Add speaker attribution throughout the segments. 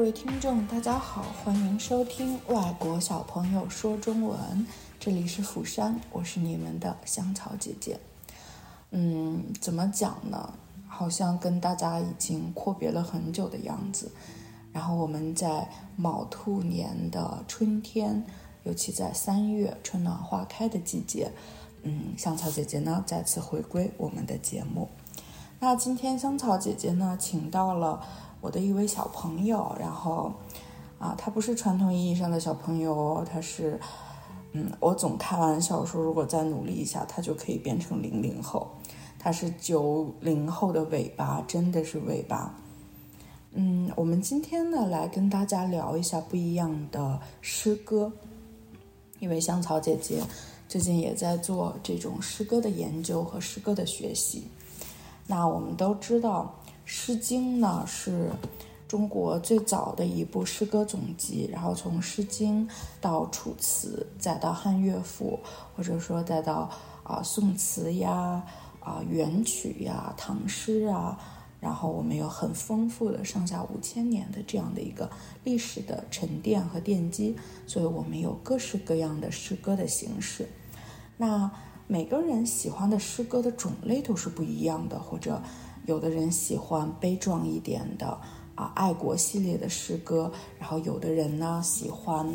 Speaker 1: 各位听众，大家好，欢迎收听《外国小朋友说中文》，这里是釜山，我是你们的香草姐姐。嗯，怎么讲呢？好像跟大家已经阔别了很久的样子。然后我们在卯兔年的春天，尤其在三月春暖花开的季节，嗯，香草姐姐呢再次回归我们的节目。那今天香草姐姐呢，请到了我的一位小朋友，然后啊，他不是传统意义上的小朋友，他是，嗯，我总开玩笑说，如果再努力一下，他就可以变成零零后，他是九零后的尾巴，真的是尾巴。嗯，我们今天呢，来跟大家聊一下不一样的诗歌，因为香草姐姐最近也在做这种诗歌的研究和诗歌的学习。那我们都知道，《诗经》呢是中国最早的一部诗歌总集，然后从《诗经》到《楚辞》，再到汉乐府，或者说再到啊宋词呀、啊元曲呀、唐诗啊，然后我们有很丰富的上下五千年的这样的一个历史的沉淀和奠基，所以我们有各式各样的诗歌的形式。那每个人喜欢的诗歌的种类都是不一样的，或者有的人喜欢悲壮一点的啊爱国系列的诗歌，然后有的人呢喜欢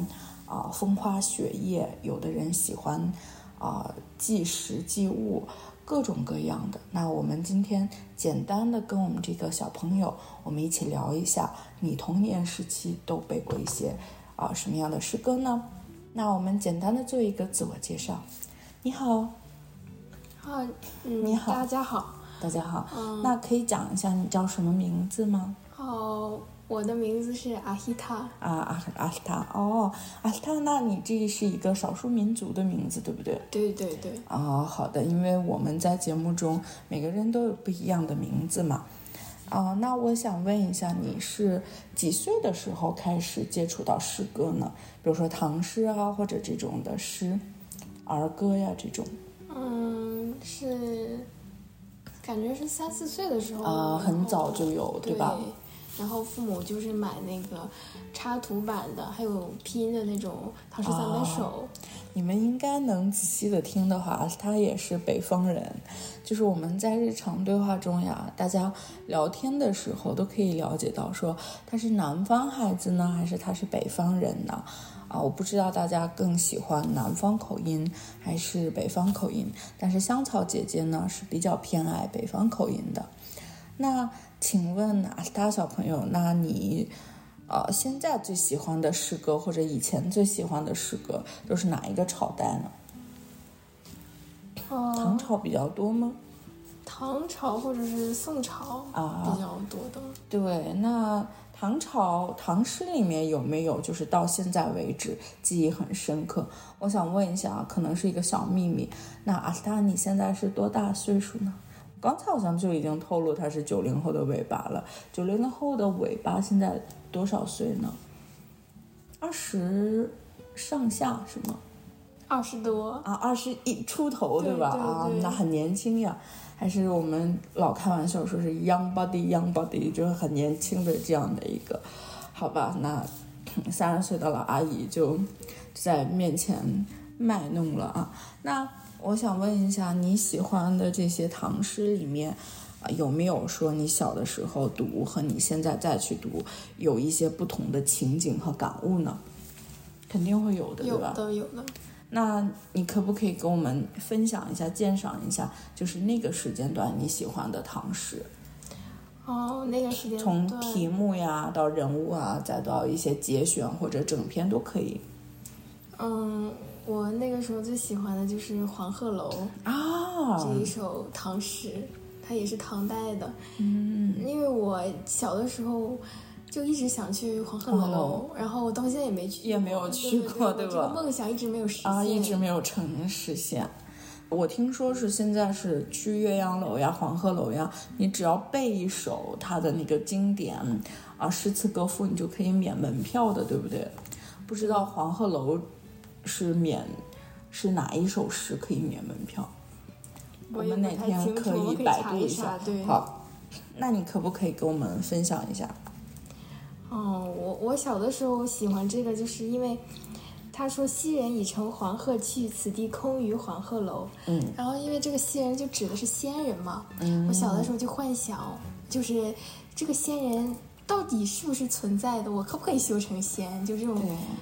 Speaker 1: 啊风花雪月，有的人喜欢啊纪时纪物，各种各样的。那我们今天简单的跟我们这个小朋友，我们一起聊一下，你童年时期都背过一些啊什么样的诗歌呢？那我们简单的做一个自我介绍。你好。
Speaker 2: 啊，嗯，
Speaker 1: 你好
Speaker 2: 大家好。
Speaker 1: 大家好，
Speaker 2: 嗯
Speaker 1: 那可以讲一下你叫什么名字吗？
Speaker 2: 哦，我的名字是阿希塔。
Speaker 1: 啊，阿阿希塔哦，阿希塔，那你这是一个少数民族的名字，对不对？
Speaker 2: 对对对，
Speaker 1: 啊、好的，因为我们在节目中每个人都有不一样的名字嘛。啊、那我想问一下，你是几岁的时候开始接触到诗歌呢？比如说唐诗啊，或者这种的诗、儿歌呀这种。
Speaker 2: 嗯，是，感觉是三四岁的时候。
Speaker 1: 啊很早就有
Speaker 2: 对
Speaker 1: 对吧
Speaker 2: 然后父母就是买那个插图版的，还有拼音的那种唐诗三百首。
Speaker 1: 你们应该能仔细的听的话，他也是北方人。就是我们在日常对话中呀，大家聊天的时候都可以了解到，说他是南方孩子呢，还是他是北方人呢？啊，我不知道大家更喜欢南方口音还是北方口音，但是香草姐姐呢是比较偏爱北方口音的。那请问阿斯塔小朋友，那你呃现在最喜欢的诗歌或者以前最喜欢的诗歌都是哪一个朝代呢？
Speaker 2: 哦，
Speaker 1: 唐朝比较多吗？
Speaker 2: 唐朝或者是宋朝
Speaker 1: 啊
Speaker 2: 比较多的。
Speaker 1: 对，那唐朝唐诗里面有没有就是到现在为止记忆很深刻？我想问一下啊，可能是一个小秘密。那阿斯塔你现在是多大岁数呢？刚才好像就已经透露他是九零后的尾巴了。九零后的尾巴现在多少岁呢？二十上下是吗？
Speaker 2: 二十多，
Speaker 1: 啊，二十一出头吧？
Speaker 2: 对吧
Speaker 1: 啊，那很年轻呀。还是我们老开玩笑说是 young body young body，就是很年轻的这样的一个，好吧？那三十岁的老阿姨就在面前卖弄了啊。那我想问一下，你喜欢的这些唐诗里面，啊，有没有说你小的时候读和你现在再去读有一些不同的情景和感悟呢？肯定会有的，对
Speaker 2: 有
Speaker 1: 吧？
Speaker 2: 的有的。
Speaker 1: 那你可不可以跟我们分享一下、鉴赏一下，就是那个时间段你喜欢的唐诗，
Speaker 2: 哦，那个时间
Speaker 1: 从题目呀到人物啊，再到一些节选或者整篇都可以
Speaker 2: 嗯，我那个时候最喜欢的就是《黄鹤楼》
Speaker 1: 啊。
Speaker 2: 这一首唐诗，它也是唐代的。
Speaker 1: 嗯，
Speaker 2: 因为我小的时候就一直想去黄鹤楼，
Speaker 1: 楼
Speaker 2: 然后我到现在也没去，
Speaker 1: 也没有去过
Speaker 2: 对
Speaker 1: 对吧
Speaker 2: 这个梦想一直没有实现，
Speaker 1: 啊，一直没有成实现。我听说是现在是去岳阳楼呀、黄鹤楼呀，你只要背一首它的那个经典啊诗词歌赋，你就可以免门票的，对不对？不知道黄鹤楼是免是哪一首诗可以免门票？我
Speaker 2: 我
Speaker 1: 们哪天可
Speaker 2: 以查
Speaker 1: 百度下。
Speaker 2: 一下对
Speaker 1: 好，那你可不可以给我们分享一下？
Speaker 2: 哦，我我小的时候喜欢这个，就是因为他说昔人已乘黄鹤去，此地空余黄鹤楼。
Speaker 1: 嗯，
Speaker 2: 然后因为这个昔人就指的是仙人嘛，
Speaker 1: 嗯
Speaker 2: 我小的时候就幻想，就是这个仙人到底是不是存在的，我可不可以修成仙？就这种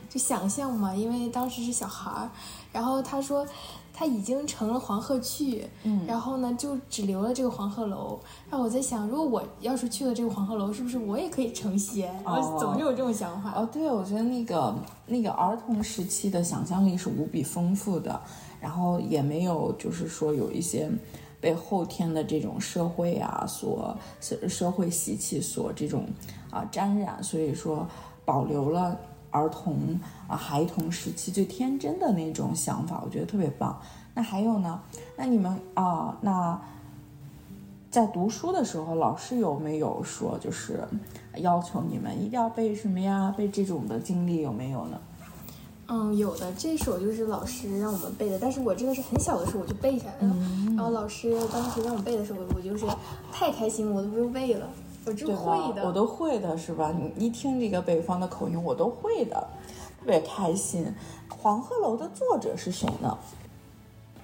Speaker 2: 就想象嘛，因为当时是小孩儿，然后他说他已经成了黄鹤去，
Speaker 1: 嗯
Speaker 2: 然后呢就只留了这个黄鹤楼。然后我在想，如果我要是去了这个黄鹤楼，是不是我也可以成仙？
Speaker 1: 哦
Speaker 2: 我总是有这种想法。
Speaker 1: 哦，对，我觉得那个那个儿童时期的想象力是无比丰富的，然后也没有就是说有一些被后天的这种社会啊所社会习气所这种啊沾染，所以说保留了儿童啊孩童时期最天真的那种想法，我觉得特别棒。那还有呢？那你们啊，那在读书的时候，老师有没有说就是要求你们一定要背什么呀？背这种的经历有没有呢？
Speaker 2: 嗯，有的这首就是老师让我们背的，但是我这个是很小的时候我就背下来了。
Speaker 1: 嗯
Speaker 2: 然后老师当时让我背的时候，我就是太开心，我都不用背了，我就会？的。
Speaker 1: 我都会的，是吧？你一听这个北方的口音，我都会的，特别开心。黄鹤楼的作者是谁呢？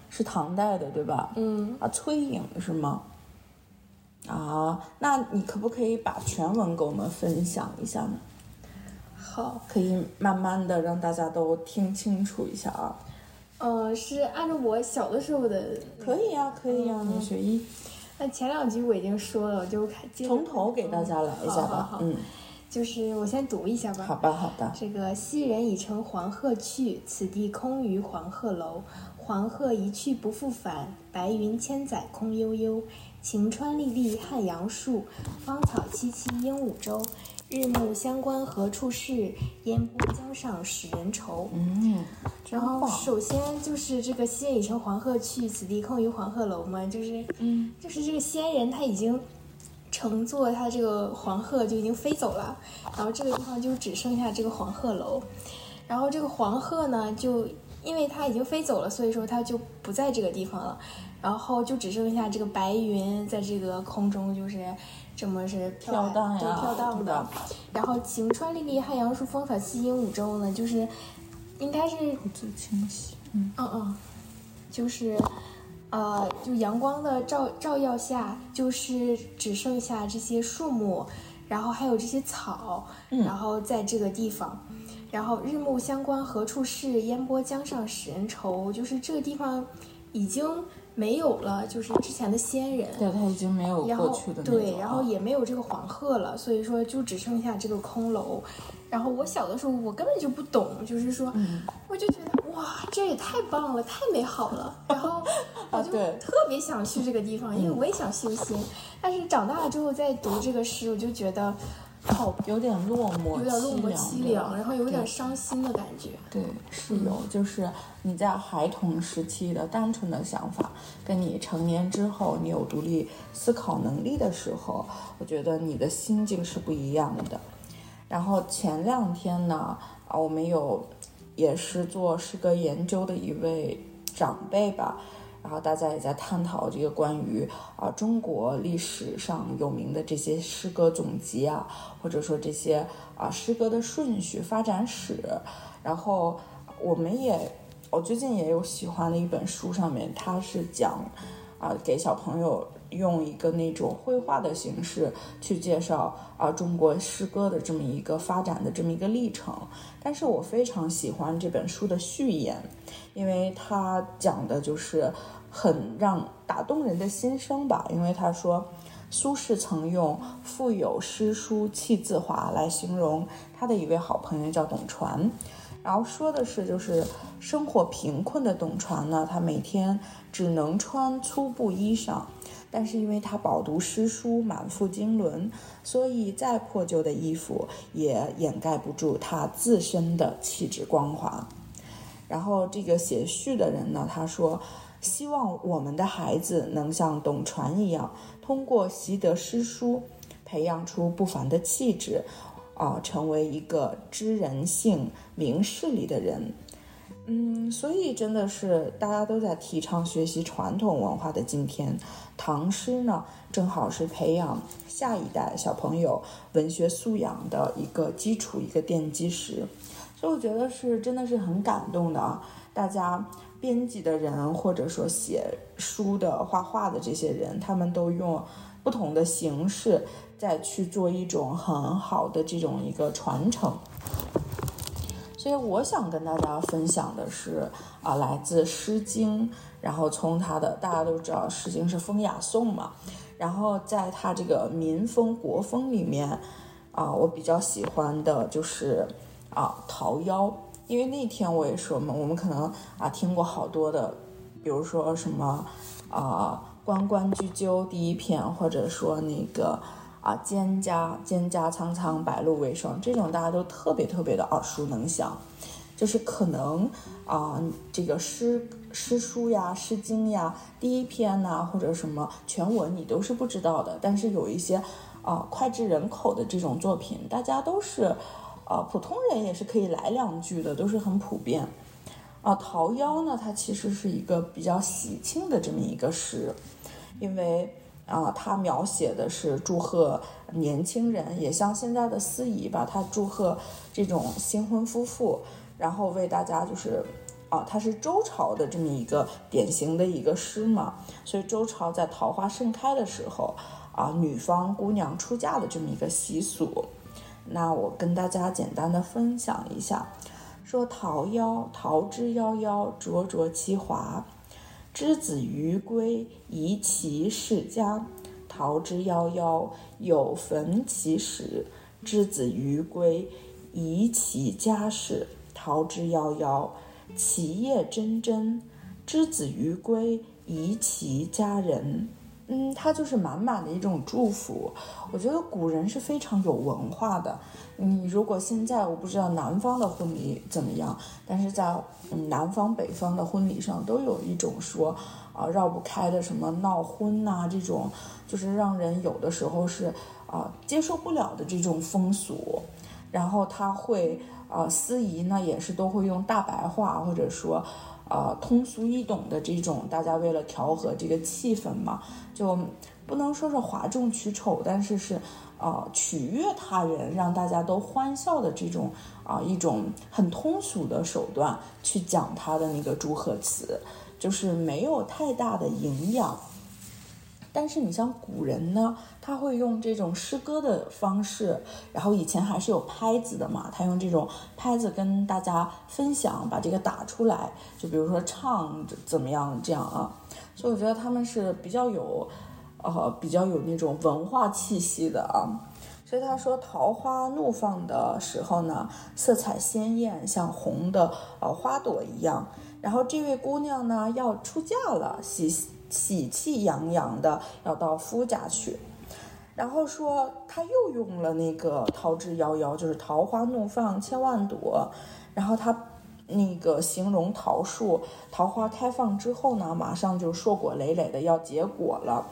Speaker 1: 是唐代的，对吧？
Speaker 2: 嗯，
Speaker 1: 啊，崔颖是吗？啊，那你可不可以把全文给我们分享一下呢？
Speaker 2: 好，
Speaker 1: 可以慢慢的让大家都听清楚一下啊。
Speaker 2: 呃，是按照我小的时候的，
Speaker 1: 可以呀、可以呀、
Speaker 2: 嗯
Speaker 1: 你学医
Speaker 2: 那前两句我已经说了，我就开接
Speaker 1: 从头给大家来一下
Speaker 2: 好好
Speaker 1: 吧。
Speaker 2: 好
Speaker 1: 嗯，
Speaker 2: 就是我先读一下吧。
Speaker 1: 好吧，好的。
Speaker 2: 这个昔人已乘黄鹤去，此地空余黄鹤楼。黄鹤一去不复返，白云千载空悠悠。晴川历历汉阳树，芳草萋萋鹦鹉洲。日暮乡关何处是？烟波江上使人愁。
Speaker 1: 嗯，真
Speaker 2: 然后
Speaker 1: 棒。
Speaker 2: 首先就是这个“仙已乘黄鹤去，此地空余黄鹤楼”嘛，就是，
Speaker 1: 嗯，
Speaker 2: 就是这个仙人他已经乘坐他这个黄鹤就已经飞走了，然后这个地方就只剩下这个黄鹤楼，然后这个黄鹤呢，就因为它已经飞走了，所以说它就不在这个地方了，然后就只剩下这个白云在这个空中就是这么是飘
Speaker 1: 荡呀
Speaker 2: 飘荡的，然后晴川历历汉阳树，芳草萋萋鹦鹉洲呢，就是应该是
Speaker 1: 不自清晰。嗯，
Speaker 2: 嗯嗯，就是，呃，就阳光的照照耀下，就是只剩下这些树木，然后还有这些草，
Speaker 1: 嗯
Speaker 2: 然后在这个地方，然后日暮乡关何处是？烟波江上使人愁。就是这个地方已经没有了，就是之前的仙人。
Speaker 1: 对，他已经没有
Speaker 2: 然后
Speaker 1: 过去的
Speaker 2: 对，然后
Speaker 1: 啊
Speaker 2: 也没有这个黄鹤了，所以说就只剩下这个空楼。然后我小的时候我根本就不懂，就是说，
Speaker 1: 嗯
Speaker 2: 我就觉得哇，这也太棒了，太美好了。然后我就特别想去这个地方，因为我也想修仙。但是长大了之后再读这个诗，我就觉得好
Speaker 1: 有点落寞，
Speaker 2: 有点落寞
Speaker 1: 凄
Speaker 2: 凄凉，然后有点
Speaker 1: 对
Speaker 2: 伤心的感觉。
Speaker 1: 对，是有，就是你在孩童时期的单纯的想法，跟你成年之后你有独立思考能力的时候，我觉得你的心境是不一样的。然后前两天呢，啊，我们有也是做诗歌研究的一位长辈吧，然后大家也在探讨这个关于啊中国历史上有名的这些诗歌总集啊，或者说这些啊诗歌的顺序发展史，然后我们也我最近也有喜欢的一本书，上面它是讲啊给小朋友用一个那种绘画的形式去介绍啊中国诗歌的这么一个发展的这么一个历程。但是我非常喜欢这本书的序言，因为它讲的就是很让打动人的心声吧。因为他说，苏轼曾用“腹有诗书气自华”来形容他的一位好朋友叫董传。然后说的是，就是生活贫困的董传呢，他每天只能穿粗布衣裳，但是因为他饱读诗书，满腹经纶，所以再破旧的衣服也掩盖不住他自身的气质光华。然后这个写序的人呢，他说，希望我们的孩子能像董传一样，通过习得诗书，培养出不凡的气质，啊，成为一个知人性、明事理的人。嗯，所以真的是大家都在提倡学习传统文化的今天，唐诗呢正好是培养下一代小朋友文学素养的一个基础，一个奠基石。所以我觉得是真的是很感动的啊！大家编辑的人或者说写书的、画画的这些人，他们都用不同的形式再去做一种很好的这种一个传承。所以我想跟大家分享的是啊，来自《诗经》，然后从它的大家都知道，《诗经》是风雅颂嘛，然后在它这个民风国风里面啊，我比较喜欢的就是啊《桃夭》，因为那天我也说嘛，我们可能啊听过好多的，比如说什么啊“关关雎鸠”第一篇，或者说那个。啊，蒹葭蒹葭苍苍，白露为霜，这种大家都特别特别的耳熟能详。就是可能啊，这个诗诗书呀、诗经呀，第一篇呐，或者什么全文你都是不知道的。但是有一些啊脍炙人口的这种作品，大家都是啊普通人也是可以来两句的，都是很普遍。啊，《桃夭》呢，它其实是一个比较喜庆的这么一个诗，因为。啊，他描写的是祝贺年轻人，也像现在的司仪吧，他祝贺这种新婚夫妇，然后为大家就是，啊，他是周朝的这么一个典型的一个诗嘛，所以周朝在桃花盛开的时候，啊，女方姑娘出嫁的这么一个习俗，那我跟大家简单的分享一下，说桃夭，桃之夭夭，灼灼其华。之子于归，宜其室家。桃之夭夭，有逢其始。之子于归，宜其家室。桃之夭夭，其叶蓁蓁。之子于归，宜其家人。嗯，它就是满满的一种祝福。我觉得古人是非常有文化的。你如果现在我不知道南方的婚礼怎么样，但是在嗯南方北方的婚礼上都有一种说啊绕不开的什么闹婚呐这种，就是让人有的时候是啊接受不了的这种风俗。然后他会啊司仪呢也是都会用大白话或者说。呃，通俗易懂的这种，大家为了调和这个气氛嘛，就不能说是哗众取宠，但是是，呃，取悦他人，让大家都欢笑的这种啊，一种很通俗的手段去讲他的那个祝贺词，就是没有太大的营养。但是你像古人呢，他会用这种诗歌的方式，然后以前还是有拍子的嘛，他用这种拍子跟大家分享，把这个打出来，就比如说唱怎么样这样啊，所以我觉得他们是比较有，呃，比较有那种文化气息的啊。所以他说桃花怒放的时候呢，色彩鲜艳，像红的呃花朵一样。然后这位姑娘呢要出嫁了，喜。喜气洋洋的要到夫家去，然后说他又用了那个桃之夭夭，就是桃花怒放千万朵，然后他那个形容桃树桃花开放之后呢，马上就硕果累累的要结果了。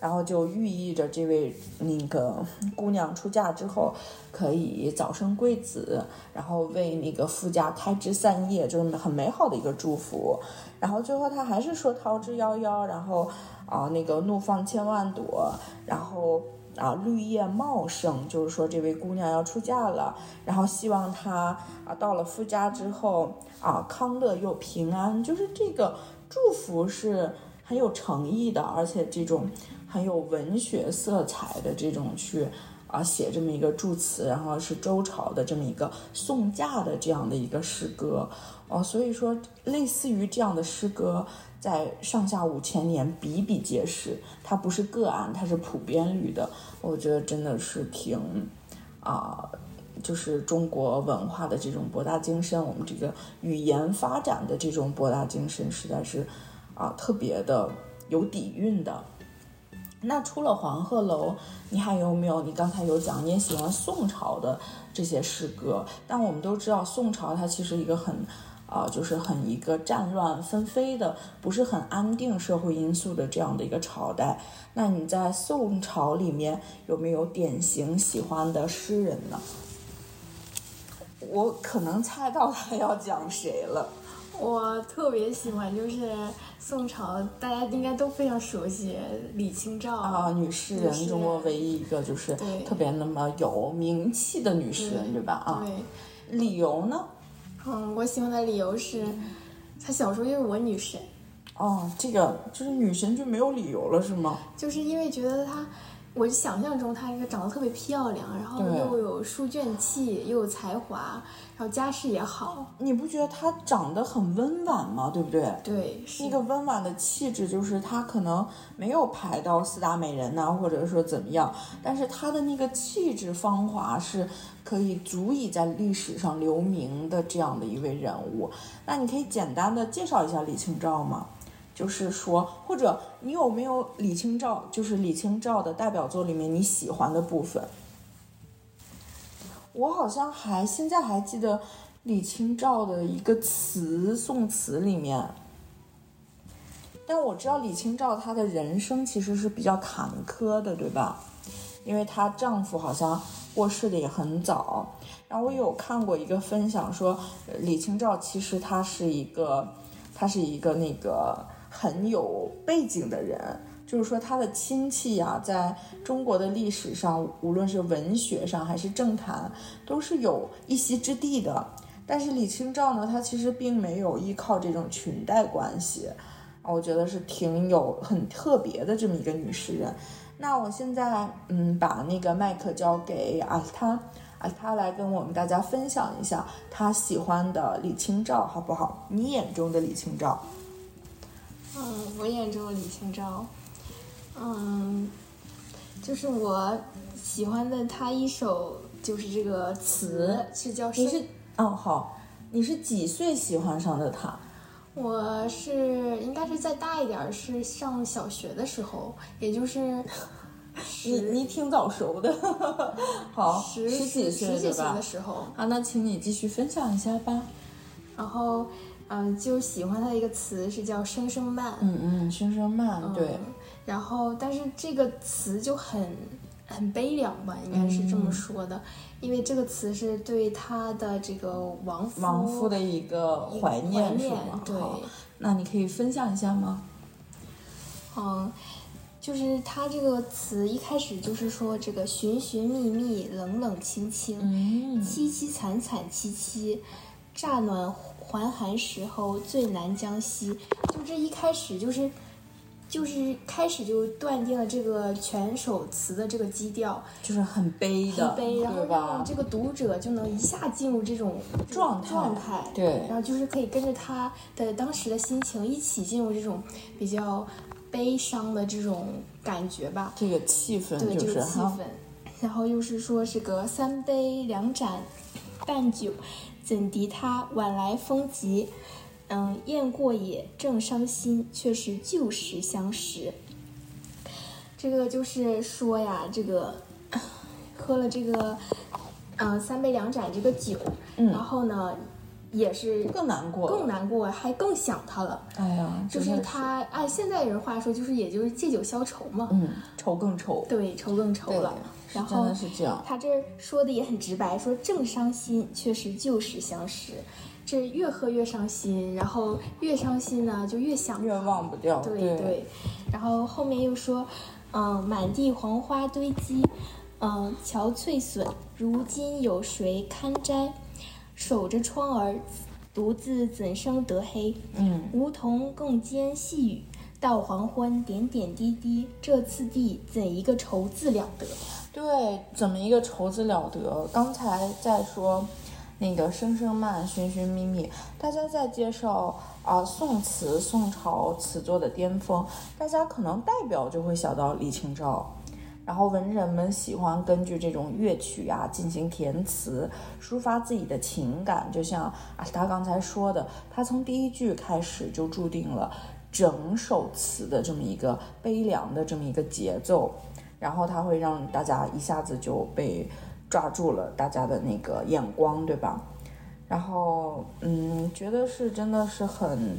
Speaker 1: 然后就寓意着这位那个姑娘出嫁之后可以早生贵子，然后为那个夫家开枝散叶，就是很美好的一个祝福。然后最后他还是说桃之夭夭，然后啊那个怒放千万朵，然后啊绿叶茂盛，就是说这位姑娘要出嫁了，然后希望她啊到了夫家之后啊康乐又平安，就是这个祝福是很有诚意的，而且这种。很有文学色彩的这种去啊写这么一个祝词，然后是周朝的这么一个送嫁的这样的一个诗歌哦，所以说类似于这样的诗歌，在上下五千年比比皆是，它不是个案，它是普遍率的。我觉得真的是挺啊，就是中国文化的这种博大精深，我们这个语言发展的这种博大精深，实在是啊特别的有底蕴的。那除了黄鹤楼，你还有没有？你刚才有讲，你也喜欢宋朝的这些诗歌。但我们都知道，宋朝它其实一个很，啊，就是很一个战乱纷飞的，不是很安定社会因素的这样的一个朝代。那你在宋朝里面有没有典型喜欢的诗人呢？我可能猜到他要讲谁了。
Speaker 2: 我特别喜欢，就是宋朝，大家应该都非常熟悉李清照
Speaker 1: 啊，女诗人，中国唯一一个就是特别那么有名气的女诗人，对吧？啊，
Speaker 2: 对。
Speaker 1: 理由呢？
Speaker 2: 嗯，我喜欢的理由是，她小时候就是我女神。
Speaker 1: 哦，这个就是女神就没有理由了，是吗？
Speaker 2: 就是因为觉得她。我想象中她应该长得特别漂亮，然后又有书卷气，又有才华，然后家世也好。
Speaker 1: 你不觉得她长得很温婉吗？对不对？
Speaker 2: 对，
Speaker 1: 那个温婉的气质，就是她可能没有排到四大美人呐，或者说怎么样，但是她的那个气质芳华是可以足以在历史上留名的这样的一位人物。那你可以简单的介绍一下李清照吗？就是说，或者你有没有李清照？就是李清照的代表作里面你喜欢的部分？我好像还现在还记得李清照的一个词，宋词里面。但我知道李清照她的人生其实是比较坎坷的，对吧？因为她丈夫好像过世的也很早。然后我有看过一个分享说，李清照其实她是一个，她是一个那个。很有背景的人，就是说他的亲戚呀，在中国的历史上，无论是文学上还是政坛，都是有一席之地的。但是李清照呢，她其实并没有依靠这种裙带关系，啊，我觉得是挺有很特别的这么一个女诗人。那我现在嗯，把那个麦克交给阿斯他，阿他来跟我们大家分享一下他喜欢的李清照，好不好？你眼中的李清照。
Speaker 2: 嗯，我眼中的李清照，嗯，就是我喜欢的他一首，就是这个词是叫
Speaker 1: 你是哦好，你是几岁喜欢上的他？
Speaker 2: 我是应该是再大一点，是上小学的时候，也就是
Speaker 1: 你你挺早熟的，好
Speaker 2: 十
Speaker 1: 十几岁
Speaker 2: 对吧？的时候
Speaker 1: 啊，那请你继续分享一下吧，
Speaker 2: 然后。嗯，就喜欢他的一个词是叫“声声慢”。
Speaker 1: 嗯嗯，声声慢，对。
Speaker 2: 然后，但是这个词就很很悲凉吧，应该是这么说的，因为这个词是对他的这个亡夫
Speaker 1: 亡夫的一个怀念，是吗？
Speaker 2: 对。
Speaker 1: 那你可以分享一下吗？
Speaker 2: 嗯，就是他这个词一开始就是说这个寻寻觅觅，冷冷清清，凄凄惨惨戚戚，乍暖。还寒时候最难将息，就这一开始就是，就是开始就断定了这个全首词的这个基调，
Speaker 1: 就是很悲的，
Speaker 2: 悲，然后让这个读者就能一下进入这种
Speaker 1: 状
Speaker 2: 态，状态，
Speaker 1: 对，
Speaker 2: 然后就是可以跟着他的当时的心情一起进入这种比较悲伤的这种感觉吧，
Speaker 1: 这个气氛，
Speaker 2: 对，这个气氛，然后又是说这个三杯两盏淡酒。怎敌他晚来风急？嗯，雁过也，正伤心，却是旧时相识。这个就是说呀，这个喝了这个，嗯，三杯两盏这个酒，然后呢，也是
Speaker 1: 更难过，
Speaker 2: 更难过，还更想他了。
Speaker 1: 哎呀，
Speaker 2: 就是他按现在人话说，就是也就是借酒消愁嘛。
Speaker 1: 嗯，愁更愁。
Speaker 2: 对，愁更愁了。然后他这说的也很直白，说正伤心，却是旧时相识。这越喝越伤心，然后越伤心呢，就越想，
Speaker 1: 越忘不掉。
Speaker 2: 对对。然后后面又说，嗯，满地黄花堆积，嗯，憔悴损，如今有谁堪摘？守着窗儿，独自怎生得黑？
Speaker 1: 嗯，
Speaker 2: 梧桐更兼细雨，到黄昏点点滴滴，这次第怎一个愁字了得？
Speaker 1: 对，怎么一个愁字了得？刚才在说那个声声慢，寻寻觅觅，大家在介绍啊宋词，宋朝词作的巅峰，大家可能代表就会想到李清照。然后文人们喜欢根据这种乐曲啊进行填词，抒发自己的情感。就像啊他刚才说的，他从第一句开始就注定了整首词的这么一个悲凉的这么一个节奏。然后他会让大家一下子就被抓住了大家的那个眼光，对吧？然后，嗯，觉得是真的是很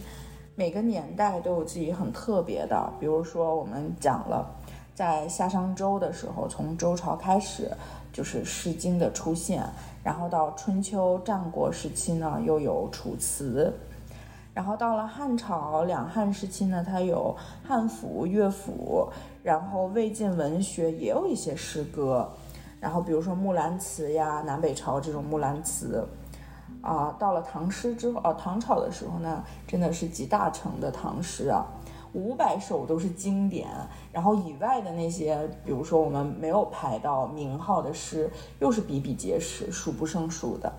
Speaker 1: 每个年代都有自己很特别的。比如说，我们讲了在夏商周的时候，从周朝开始就是《诗经》的出现，然后到春秋战国时期呢，又有《楚辞》，然后到了汉朝两汉时期呢，它有汉赋、乐府，然后魏晋文学也有一些诗歌，然后比如说《木兰辞》呀，南北朝这种《木兰辞》，啊，到了唐诗之后，哦，唐朝的时候呢，真的是集大成的唐诗啊，五百首都是经典，然后以外的那些，比如说我们没有排到名号的诗，又是比比皆是，数不胜数的。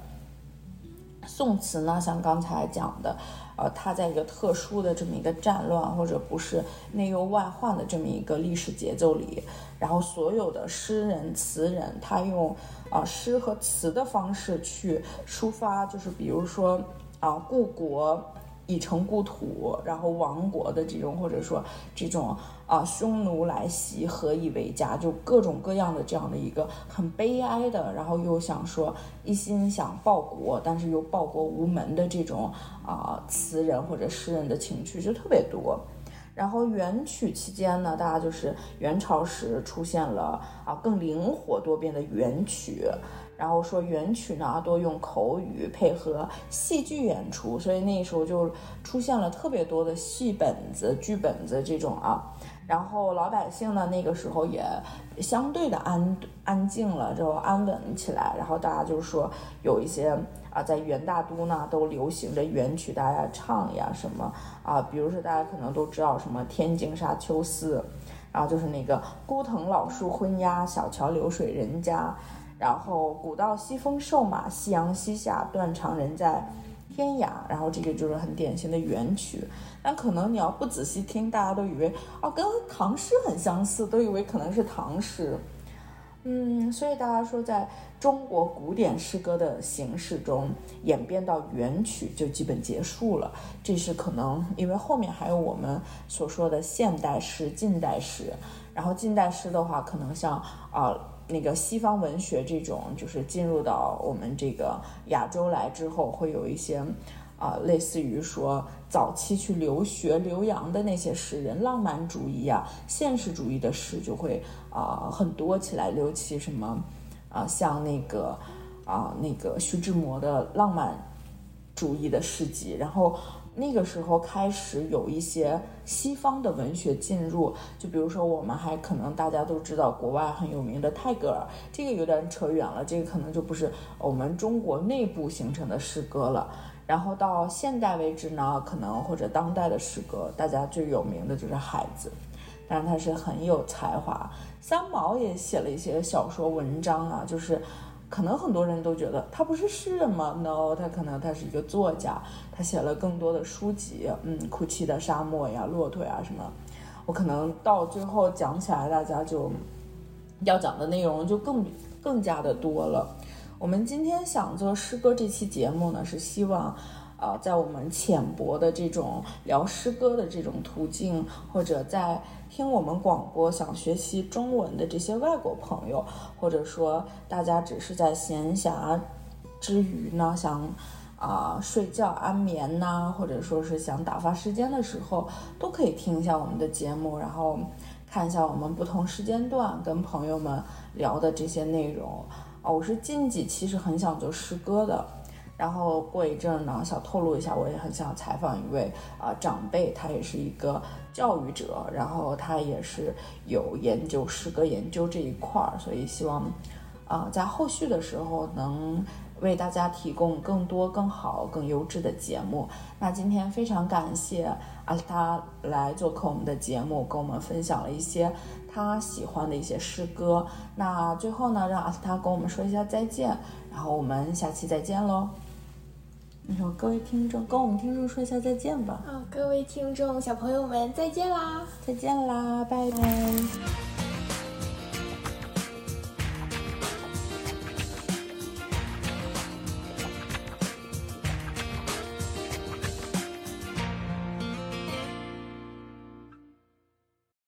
Speaker 1: 宋词呢，像刚才讲的。呃，他在一个特殊的这么一个战乱或者不是内忧外患的这么一个历史节奏里，然后所有的诗人词人，他用啊诗和词的方式去抒发，就是比如说啊故国。已成故土，然后亡国的这种，或者说这种啊，匈奴来袭，何以为家？就各种各样的这样的一个很悲哀的，然后又想说一心想报国，但是又报国无门的这种啊词人或者诗人的情绪就特别多。然后元曲期间呢，大家就是元朝时出现了啊更灵活多变的元曲。然后说元曲呢多用口语配合戏剧演出，所以那时候就出现了特别多的戏本子、剧本子这种啊。然后老百姓呢那个时候也相对的安安静了，就安稳起来。然后大家就说有一些啊在元大都呢都流行着元曲，大家唱呀什么啊，比如说大家可能都知道什么《天净沙·秋思》，然后就是那个孤藤老树昏鸦，小桥流水人家。然后古道西风瘦马，夕阳西下，断肠人在天涯。然后这个就是很典型的元曲，但可能你要不仔细听，大家都以为哦，跟唐诗很相似，都以为可能是唐诗。嗯，所以大家说，在中国古典诗歌的形式中，演变到元曲就基本结束了。这是可能因为后面还有我们所说的现代诗、近代诗。然后近代诗的话，可能像啊。那个西方文学这种，就是进入到我们这个亚洲来之后，会有一些，啊，类似于说早期去留学留洋的那些诗人，浪漫主义啊、现实主义的诗就会啊很多起来，尤其什么啊，像那个啊那个徐志摩的浪漫主义的诗集，然后。那个时候开始有一些西方的文学进入，就比如说我们还可能大家都知道国外很有名的泰戈尔，这个有点扯远了，这个可能就不是我们中国内部形成的诗歌了。然后到现代为止呢，可能或者当代的诗歌，大家最有名的就是海子，但是他是很有才华。三毛也写了一些小说文章啊，就是。可能很多人都觉得他不是诗人吗？No，他可能他是一个作家，他写了更多的书籍，嗯，哭泣的沙漠呀，骆驼呀什么。我可能到最后讲起来，大家就要讲的内容就更更加的多了。我们今天想做诗歌这期节目呢，是希望。啊，在我们浅薄的这种聊诗歌的这种途径，或者在听我们广播想学习中文的这些外国朋友，或者说大家只是在闲暇之余呢，想啊睡觉安眠呐，或者说是想打发时间的时候，都可以听一下我们的节目，然后看一下我们不同时间段跟朋友们聊的这些内容。啊，我是近几期是很想做诗歌的。然后过一阵呢，想透露一下，我也很想采访一位啊长辈，他也是一个教育者，然后他也是有研究诗歌研究这一块儿，所以希望啊在后续的时候能为大家提供更多、更好、更优质的节目。那今天非常感谢阿斯塔来做客我们的节目，跟我们分享了一些他喜欢的一些诗歌。那最后呢，让阿斯塔跟我们说一下再见，然后我们下期再见喽。你说各位听众，跟我们听众说一下再见吧。
Speaker 2: 啊，各位听众小朋友们，再见啦！
Speaker 1: 再见啦，拜拜。